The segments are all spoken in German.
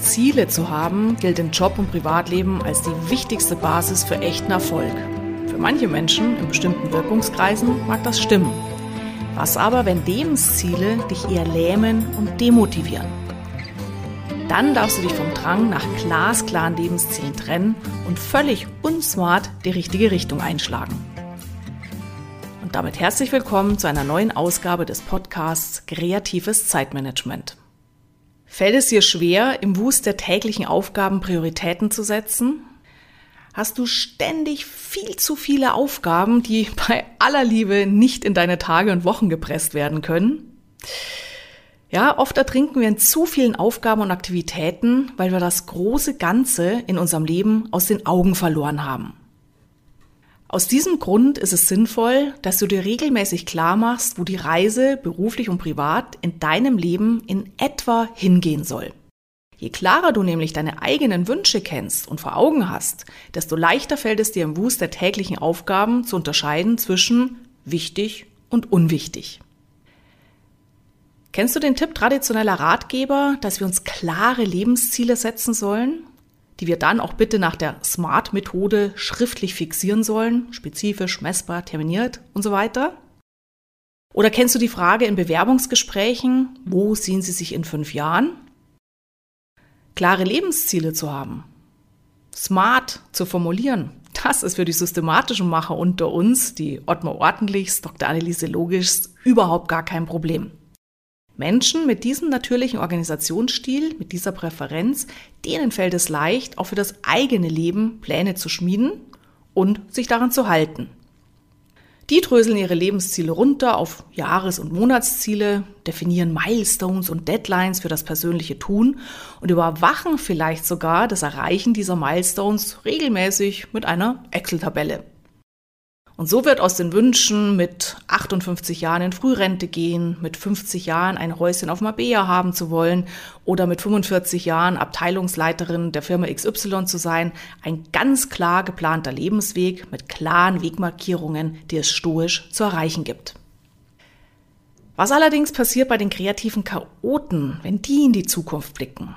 Ziele zu haben, gilt in Job und Privatleben als die wichtigste Basis für echten Erfolg. Für manche Menschen in bestimmten Wirkungskreisen mag das stimmen. Was aber, wenn Lebensziele dich eher lähmen und demotivieren? Dann darfst du dich vom Drang nach glasklaren Lebenszielen trennen und völlig unsmart die richtige Richtung einschlagen. Und damit herzlich willkommen zu einer neuen Ausgabe des Podcasts Kreatives Zeitmanagement. Fällt es dir schwer, im Wust der täglichen Aufgaben Prioritäten zu setzen? Hast du ständig viel zu viele Aufgaben, die bei aller Liebe nicht in deine Tage und Wochen gepresst werden können? Ja, oft ertrinken wir in zu vielen Aufgaben und Aktivitäten, weil wir das große Ganze in unserem Leben aus den Augen verloren haben. Aus diesem Grund ist es sinnvoll, dass du dir regelmäßig klar machst, wo die Reise beruflich und privat in deinem Leben in etwa hingehen soll. Je klarer du nämlich deine eigenen Wünsche kennst und vor Augen hast, desto leichter fällt es dir im Wust der täglichen Aufgaben zu unterscheiden zwischen wichtig und unwichtig. Kennst du den Tipp traditioneller Ratgeber, dass wir uns klare Lebensziele setzen sollen die wir dann auch bitte nach der SMART-Methode schriftlich fixieren sollen, spezifisch, messbar, terminiert und so weiter? Oder kennst du die Frage in Bewerbungsgesprächen, wo sehen Sie sich in fünf Jahren? Klare Lebensziele zu haben, smart zu formulieren, das ist für die systematischen Macher unter uns, die Ottmar Ordentlichs, Dr. Anneliese Logischs, überhaupt gar kein Problem. Menschen mit diesem natürlichen Organisationsstil, mit dieser Präferenz, denen fällt es leicht, auch für das eigene Leben Pläne zu schmieden und sich daran zu halten. Die dröseln ihre Lebensziele runter auf Jahres- und Monatsziele, definieren Milestones und Deadlines für das persönliche Tun und überwachen vielleicht sogar das Erreichen dieser Milestones regelmäßig mit einer Excel-Tabelle. Und so wird aus den Wünschen, mit 58 Jahren in Frührente gehen, mit 50 Jahren ein Häuschen auf Mabea haben zu wollen oder mit 45 Jahren Abteilungsleiterin der Firma XY zu sein, ein ganz klar geplanter Lebensweg mit klaren Wegmarkierungen, die es stoisch zu erreichen gibt. Was allerdings passiert bei den kreativen Chaoten, wenn die in die Zukunft blicken?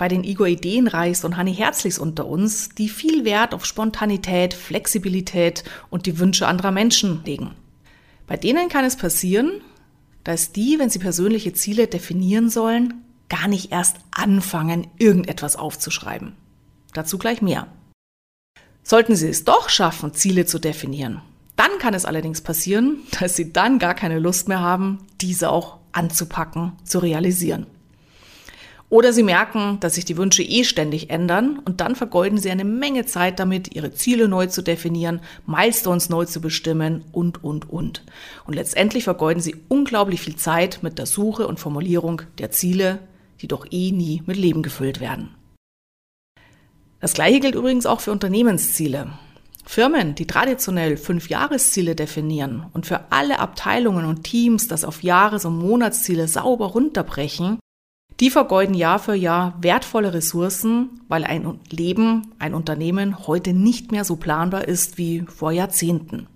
Bei den Igor Ideenreichs und Hanni Herzlichs unter uns, die viel Wert auf Spontanität, Flexibilität und die Wünsche anderer Menschen legen. Bei denen kann es passieren, dass die, wenn sie persönliche Ziele definieren sollen, gar nicht erst anfangen, irgendetwas aufzuschreiben. Dazu gleich mehr. Sollten sie es doch schaffen, Ziele zu definieren, dann kann es allerdings passieren, dass sie dann gar keine Lust mehr haben, diese auch anzupacken, zu realisieren. Oder sie merken, dass sich die Wünsche eh ständig ändern und dann vergeuden sie eine Menge Zeit damit, ihre Ziele neu zu definieren, Milestones neu zu bestimmen und, und, und. Und letztendlich vergeuden sie unglaublich viel Zeit mit der Suche und Formulierung der Ziele, die doch eh nie mit Leben gefüllt werden. Das gleiche gilt übrigens auch für Unternehmensziele. Firmen, die traditionell fünf Jahresziele definieren und für alle Abteilungen und Teams das auf Jahres- und Monatsziele sauber runterbrechen, die vergeuden Jahr für Jahr wertvolle Ressourcen, weil ein Leben, ein Unternehmen heute nicht mehr so planbar ist wie vor Jahrzehnten.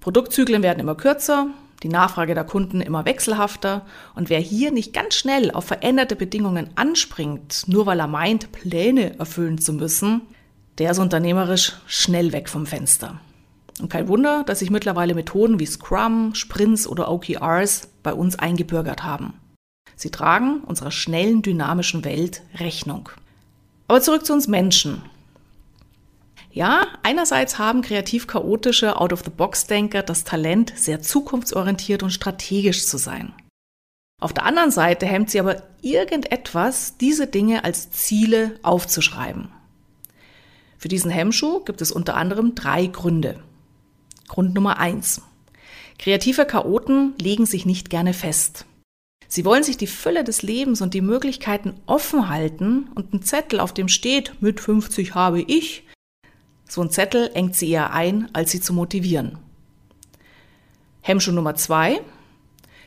Produktzyklen werden immer kürzer, die Nachfrage der Kunden immer wechselhafter und wer hier nicht ganz schnell auf veränderte Bedingungen anspringt, nur weil er meint, Pläne erfüllen zu müssen, der ist unternehmerisch schnell weg vom Fenster. Und kein Wunder, dass sich mittlerweile Methoden wie Scrum, Sprints oder OKRs bei uns eingebürgert haben. Sie tragen unserer schnellen, dynamischen Welt Rechnung. Aber zurück zu uns Menschen. Ja, einerseits haben kreativ chaotische Out-of-the-Box-Denker das Talent, sehr zukunftsorientiert und strategisch zu sein. Auf der anderen Seite hemmt sie aber irgendetwas, diese Dinge als Ziele aufzuschreiben. Für diesen Hemmschuh gibt es unter anderem drei Gründe. Grund Nummer eins. Kreative Chaoten legen sich nicht gerne fest. Sie wollen sich die Fülle des Lebens und die Möglichkeiten offen halten und ein Zettel, auf dem steht, mit 50 habe ich, so ein Zettel engt sie eher ein, als sie zu motivieren. Hemmschuh Nummer zwei.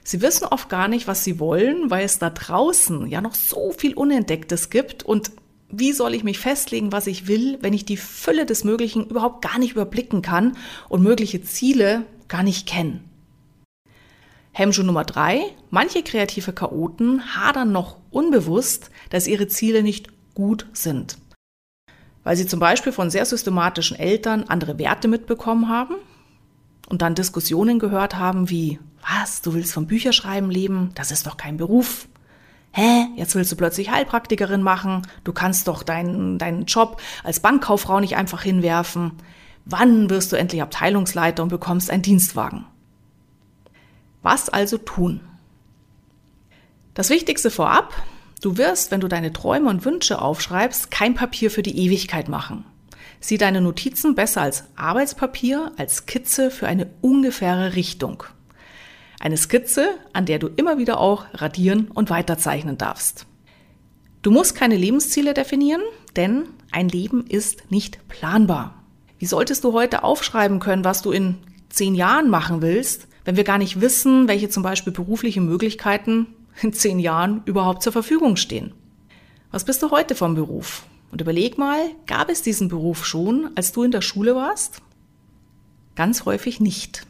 Sie wissen oft gar nicht, was sie wollen, weil es da draußen ja noch so viel Unentdecktes gibt und wie soll ich mich festlegen, was ich will, wenn ich die Fülle des Möglichen überhaupt gar nicht überblicken kann und mögliche Ziele gar nicht kenne? Hemmschuh Nummer drei. Manche kreative Chaoten hadern noch unbewusst, dass ihre Ziele nicht gut sind. Weil sie zum Beispiel von sehr systematischen Eltern andere Werte mitbekommen haben und dann Diskussionen gehört haben wie, was, du willst vom Bücherschreiben leben? Das ist doch kein Beruf. Hä, jetzt willst du plötzlich Heilpraktikerin machen? Du kannst doch deinen, deinen Job als Bankkauffrau nicht einfach hinwerfen. Wann wirst du endlich Abteilungsleiter und bekommst einen Dienstwagen? Was also tun? Das Wichtigste vorab, du wirst, wenn du deine Träume und Wünsche aufschreibst, kein Papier für die Ewigkeit machen. Sieh deine Notizen besser als Arbeitspapier, als Skizze für eine ungefähre Richtung. Eine Skizze, an der du immer wieder auch radieren und weiterzeichnen darfst. Du musst keine Lebensziele definieren, denn ein Leben ist nicht planbar. Wie solltest du heute aufschreiben können, was du in zehn Jahren machen willst, wenn wir gar nicht wissen, welche zum Beispiel berufliche Möglichkeiten in zehn Jahren überhaupt zur Verfügung stehen? Was bist du heute vom Beruf? Und überleg mal, gab es diesen Beruf schon, als du in der Schule warst? Ganz häufig nicht.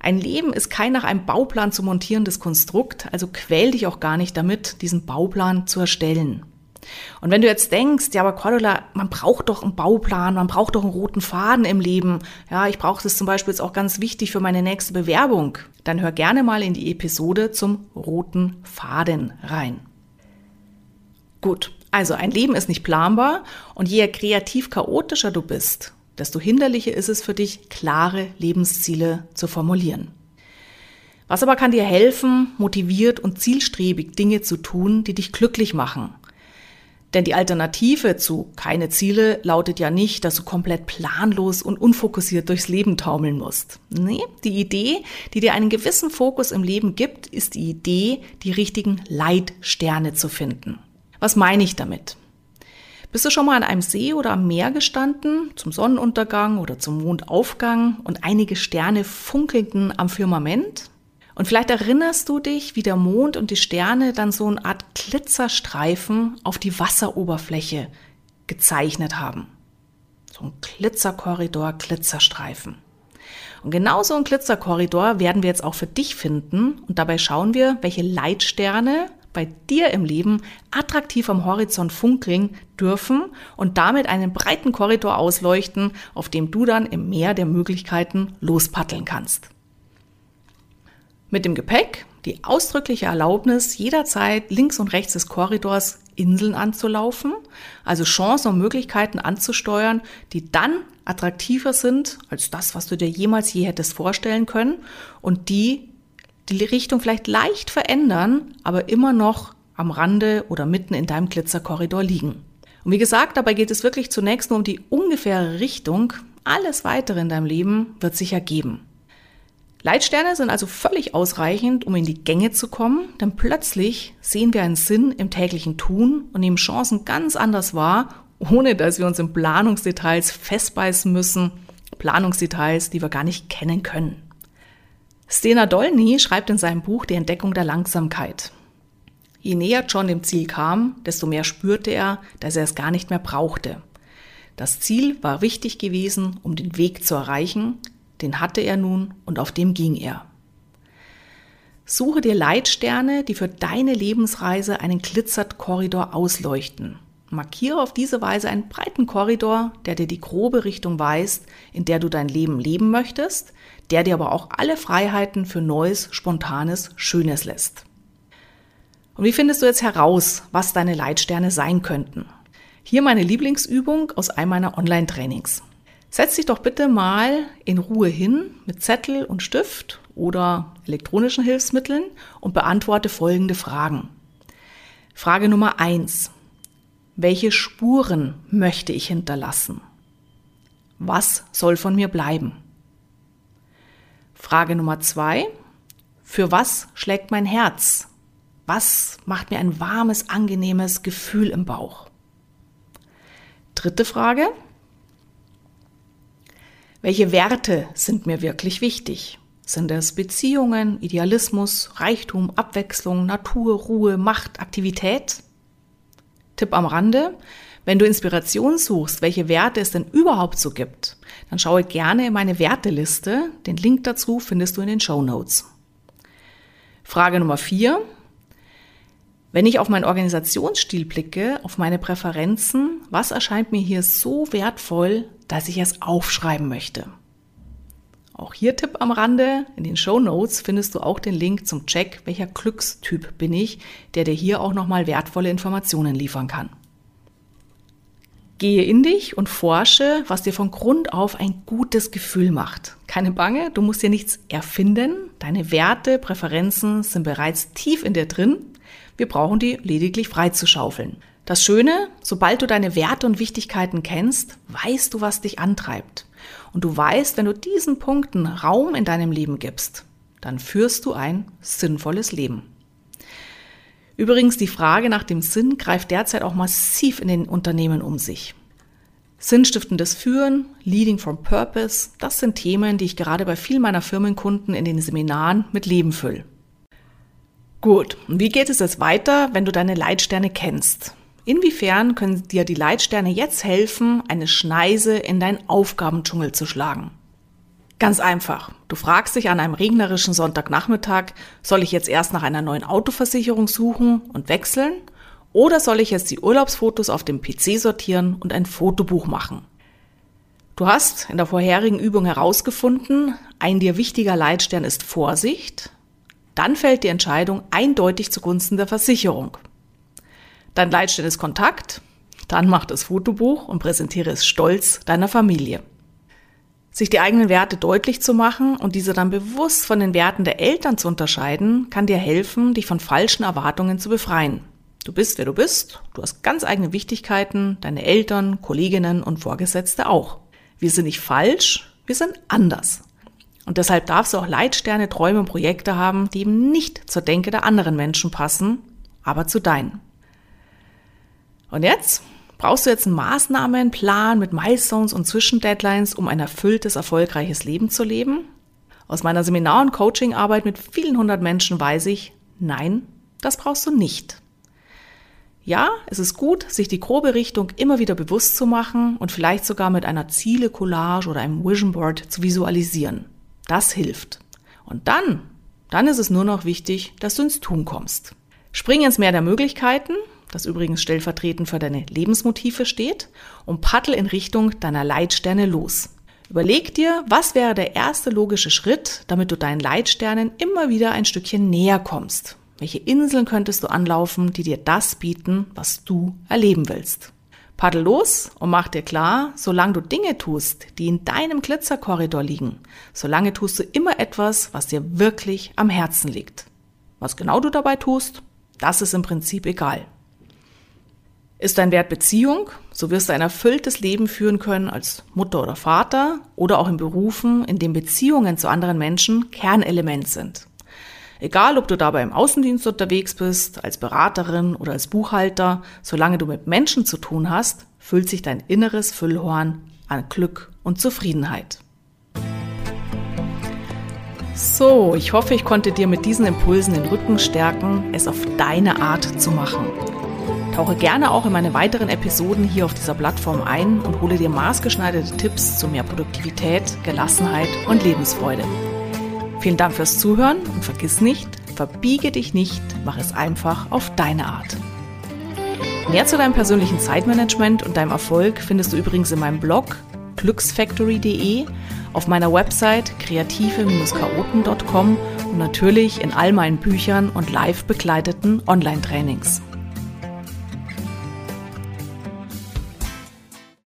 Ein Leben ist kein nach einem Bauplan zu montierendes Konstrukt, also quäl dich auch gar nicht damit, diesen Bauplan zu erstellen. Und wenn du jetzt denkst, ja, aber Cordula, man braucht doch einen Bauplan, man braucht doch einen roten Faden im Leben. Ja, ich brauche das zum Beispiel jetzt auch ganz wichtig für meine nächste Bewerbung. Dann hör gerne mal in die Episode zum roten Faden rein. Gut, also ein Leben ist nicht planbar und je kreativ chaotischer du bist, desto hinderlicher ist es für dich, klare Lebensziele zu formulieren. Was aber kann dir helfen, motiviert und zielstrebig Dinge zu tun, die dich glücklich machen? Denn die Alternative zu keine Ziele lautet ja nicht, dass du komplett planlos und unfokussiert durchs Leben taumeln musst. Nee, die Idee, die dir einen gewissen Fokus im Leben gibt, ist die Idee, die richtigen Leitsterne zu finden. Was meine ich damit? Bist du schon mal an einem See oder am Meer gestanden, zum Sonnenuntergang oder zum Mondaufgang und einige Sterne funkelten am Firmament? Und vielleicht erinnerst du dich, wie der Mond und die Sterne dann so eine Art Glitzerstreifen auf die Wasseroberfläche gezeichnet haben. So ein Glitzerkorridor, Glitzerstreifen. Und genau so ein Glitzerkorridor werden wir jetzt auch für dich finden. Und dabei schauen wir, welche Leitsterne bei dir im Leben attraktiv am Horizont funkeln dürfen und damit einen breiten Korridor ausleuchten, auf dem du dann im Meer der Möglichkeiten lospaddeln kannst. Mit dem Gepäck die ausdrückliche Erlaubnis, jederzeit links und rechts des Korridors Inseln anzulaufen, also Chancen und Möglichkeiten anzusteuern, die dann attraktiver sind als das, was du dir jemals je hättest vorstellen können und die die Richtung vielleicht leicht verändern, aber immer noch am Rande oder mitten in deinem Glitzerkorridor liegen. Und wie gesagt, dabei geht es wirklich zunächst nur um die ungefähre Richtung. Alles weitere in deinem Leben wird sich ergeben. Leitsterne sind also völlig ausreichend, um in die Gänge zu kommen, denn plötzlich sehen wir einen Sinn im täglichen Tun und nehmen Chancen ganz anders wahr, ohne dass wir uns in Planungsdetails festbeißen müssen, Planungsdetails, die wir gar nicht kennen können. Stena Dolny schreibt in seinem Buch Die Entdeckung der Langsamkeit. Je näher John dem Ziel kam, desto mehr spürte er, dass er es gar nicht mehr brauchte. Das Ziel war wichtig gewesen, um den Weg zu erreichen, den hatte er nun und auf dem ging er. Suche dir Leitsterne, die für deine Lebensreise einen glitzert Korridor ausleuchten. Markiere auf diese Weise einen breiten Korridor, der dir die grobe Richtung weist, in der du dein Leben leben möchtest, der dir aber auch alle Freiheiten für Neues, Spontanes, Schönes lässt. Und wie findest du jetzt heraus, was deine Leitsterne sein könnten? Hier meine Lieblingsübung aus einem meiner Online-Trainings. Setz dich doch bitte mal in Ruhe hin mit Zettel und Stift oder elektronischen Hilfsmitteln und beantworte folgende Fragen. Frage Nummer eins: welche Spuren möchte ich hinterlassen? Was soll von mir bleiben? Frage Nummer zwei. Für was schlägt mein Herz? Was macht mir ein warmes, angenehmes Gefühl im Bauch? Dritte Frage. Welche Werte sind mir wirklich wichtig? Sind es Beziehungen, Idealismus, Reichtum, Abwechslung, Natur, Ruhe, Macht, Aktivität? Tipp am Rande, wenn du Inspiration suchst, welche Werte es denn überhaupt so gibt, dann schaue gerne in meine Werteliste. Den Link dazu findest du in den Show Notes. Frage Nummer vier. Wenn ich auf meinen Organisationsstil blicke, auf meine Präferenzen, was erscheint mir hier so wertvoll, dass ich es aufschreiben möchte? Auch hier Tipp am Rande, in den Show Notes findest du auch den Link zum Check, welcher Glückstyp bin ich, der dir hier auch nochmal wertvolle Informationen liefern kann. Gehe in dich und forsche, was dir von Grund auf ein gutes Gefühl macht. Keine Bange, du musst dir nichts erfinden. Deine Werte, Präferenzen sind bereits tief in dir drin. Wir brauchen die lediglich freizuschaufeln. Das Schöne, sobald du deine Werte und Wichtigkeiten kennst, weißt du, was dich antreibt. Und du weißt, wenn du diesen Punkten Raum in deinem Leben gibst, dann führst du ein sinnvolles Leben. Übrigens, die Frage nach dem Sinn greift derzeit auch massiv in den Unternehmen um sich. Sinnstiftendes Führen, Leading from Purpose, das sind Themen, die ich gerade bei vielen meiner Firmenkunden in den Seminaren mit Leben fülle. Gut, und wie geht es jetzt weiter, wenn du deine Leitsterne kennst? Inwiefern können dir die Leitsterne jetzt helfen, eine Schneise in deinen Aufgabendschungel zu schlagen? Ganz einfach. Du fragst dich an einem regnerischen Sonntagnachmittag, soll ich jetzt erst nach einer neuen Autoversicherung suchen und wechseln? Oder soll ich jetzt die Urlaubsfotos auf dem PC sortieren und ein Fotobuch machen? Du hast in der vorherigen Übung herausgefunden, ein dir wichtiger Leitstern ist Vorsicht. Dann fällt die Entscheidung eindeutig zugunsten der Versicherung. Dein Leitstern ist Kontakt. Dann mach das Fotobuch und präsentiere es stolz deiner Familie. Sich die eigenen Werte deutlich zu machen und diese dann bewusst von den Werten der Eltern zu unterscheiden, kann dir helfen, dich von falschen Erwartungen zu befreien. Du bist, wer du bist, du hast ganz eigene Wichtigkeiten, deine Eltern, Kolleginnen und Vorgesetzte auch. Wir sind nicht falsch, wir sind anders. Und deshalb darfst du auch Leitsterne, Träume und Projekte haben, die eben nicht zur Denke der anderen Menschen passen, aber zu deinen. Und jetzt Brauchst du jetzt einen Maßnahmenplan mit Milestones und Zwischendeadlines, um ein erfülltes, erfolgreiches Leben zu leben? Aus meiner Seminar- und Coachingarbeit mit vielen hundert Menschen weiß ich, nein, das brauchst du nicht. Ja, es ist gut, sich die grobe Richtung immer wieder bewusst zu machen und vielleicht sogar mit einer Ziele-Collage oder einem Vision Board zu visualisieren. Das hilft. Und dann, dann ist es nur noch wichtig, dass du ins Tun kommst. Spring ins Meer der Möglichkeiten das übrigens stellvertretend für deine Lebensmotive steht, und paddel in Richtung deiner Leitsterne los. Überleg dir, was wäre der erste logische Schritt, damit du deinen Leitsternen immer wieder ein Stückchen näher kommst. Welche Inseln könntest du anlaufen, die dir das bieten, was du erleben willst? Paddel los und mach dir klar, solange du Dinge tust, die in deinem Glitzerkorridor liegen, solange tust du immer etwas, was dir wirklich am Herzen liegt. Was genau du dabei tust, das ist im Prinzip egal. Ist dein Wert Beziehung, so wirst du ein erfülltes Leben führen können als Mutter oder Vater oder auch in Berufen, in denen Beziehungen zu anderen Menschen Kernelement sind. Egal, ob du dabei im Außendienst unterwegs bist, als Beraterin oder als Buchhalter, solange du mit Menschen zu tun hast, füllt sich dein inneres Füllhorn an Glück und Zufriedenheit. So, ich hoffe, ich konnte dir mit diesen Impulsen den Rücken stärken, es auf deine Art zu machen. Tauche gerne auch in meine weiteren Episoden hier auf dieser Plattform ein und hole dir maßgeschneiderte Tipps zu mehr Produktivität, Gelassenheit und Lebensfreude. Vielen Dank fürs Zuhören und vergiss nicht, verbiege dich nicht, mach es einfach auf deine Art. Mehr zu deinem persönlichen Zeitmanagement und deinem Erfolg findest du übrigens in meinem Blog glücksfactory.de, auf meiner Website kreative-chaoten.com und natürlich in all meinen Büchern und live begleiteten Online-Trainings.